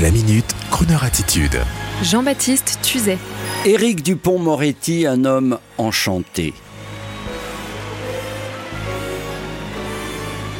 La minute, Kroneur attitude. Jean-Baptiste Tuzet. Éric Dupont-Moretti, un homme enchanté.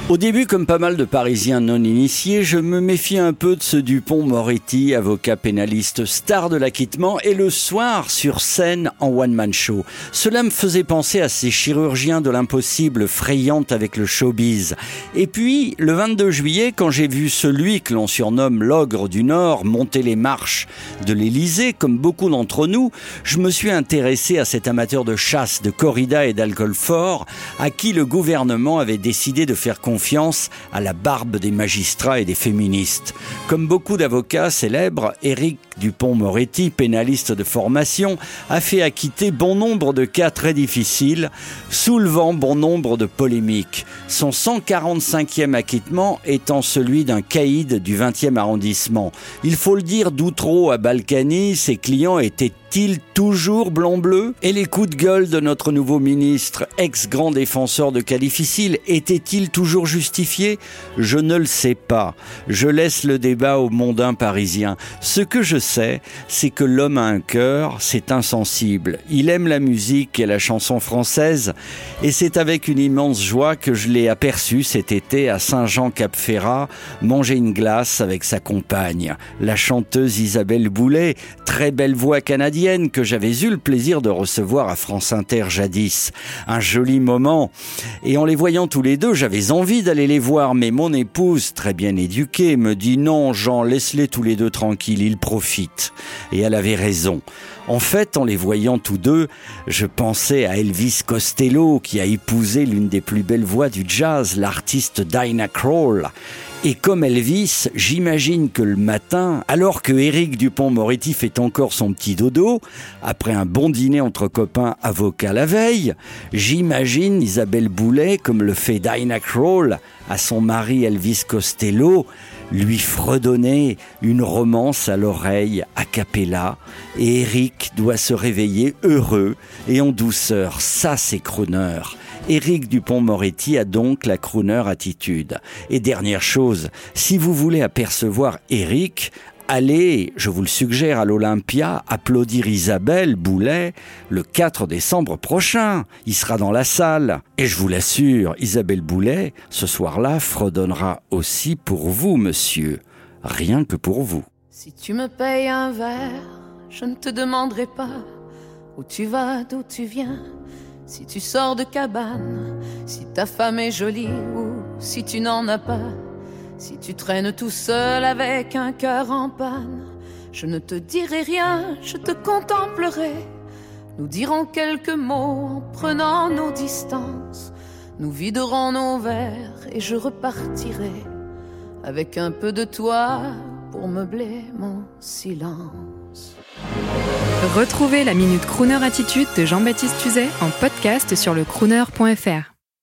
Au début, comme pas mal de Parisiens non initiés, je me méfie un peu de ce Dupont-Moretti, avocat pénaliste star de l'acquittement, et le soir, sur scène, en one-man show. Cela me faisait penser à ces chirurgiens de l'impossible frayant avec le showbiz. Et puis, le 22 juillet, quand j'ai vu celui que l'on surnomme l'ogre du Nord monter les marches de l'Élysée, comme beaucoup d'entre nous, je me suis intéressé à cet amateur de chasse, de corrida et d'alcool fort, à qui le gouvernement avait décidé de faire confiance à la barbe des magistrats et des féministes. Comme beaucoup d'avocats célèbres, Éric Dupont-Moretti, pénaliste de formation, a fait acquitter bon nombre de cas très difficiles, soulevant bon nombre de polémiques. Son 145e acquittement étant celui d'un caïd du 20e arrondissement. Il faut le dire, d'Outreau à Balkany, ses clients étaient il toujours blanc-bleu? Et les coups de gueule de notre nouveau ministre, ex-grand défenseur de cas difficiles, étaient-ils toujours justifiés Je ne le sais pas. Je laisse le débat aux mondains parisiens. Ce que je sais, c'est que l'homme a un cœur, c'est insensible. Il aime la musique et la chanson française, et c'est avec une immense joie que je l'ai aperçu cet été à Saint-Jean-Cap-Ferrat manger une glace avec sa compagne, la chanteuse Isabelle Boulet, très belle voix canadienne que j'avais eu le plaisir de recevoir à France Inter jadis. Un joli moment. Et en les voyant tous les deux, j'avais envie d'aller les voir, mais mon épouse, très bien éduquée, me dit non, Jean, laisse-les tous les deux tranquilles, ils profitent. Et elle avait raison. En fait, en les voyant tous deux, je pensais à Elvis Costello, qui a épousé l'une des plus belles voix du jazz, l'artiste Dinah Kroll. Et comme Elvis, j'imagine que le matin, alors que Éric Dupont-Moretti fait encore son petit dodo, après un bon dîner entre copains avocats la veille, j'imagine Isabelle Boulet, comme le fait Dinah Kroll à son mari Elvis Costello, lui fredonner une romance à l'oreille a cappella, et Éric doit se réveiller heureux et en douceur. Ça, c'est crooner. Éric Dupont-Moretti a donc la crooner attitude. Et dernière chose, si vous voulez apercevoir Éric, allez, je vous le suggère, à l'Olympia, applaudir Isabelle Boulet le 4 décembre prochain. Il sera dans la salle. Et je vous l'assure, Isabelle Boulet, ce soir-là, fredonnera aussi pour vous, monsieur. Rien que pour vous. Si tu me payes un verre, je ne te demanderai pas où tu vas, d'où tu viens si tu sors de cabane, si ta femme est jolie ou si tu n'en as pas, si tu traînes tout seul avec un cœur en panne, je ne te dirai rien, je te contemplerai. Nous dirons quelques mots en prenant nos distances. Nous viderons nos verres et je repartirai avec un peu de toi pour meubler mon silence. Retrouvez la Minute Crooner Attitude de Jean-Baptiste Tuzet en podcast sur le crooner.fr.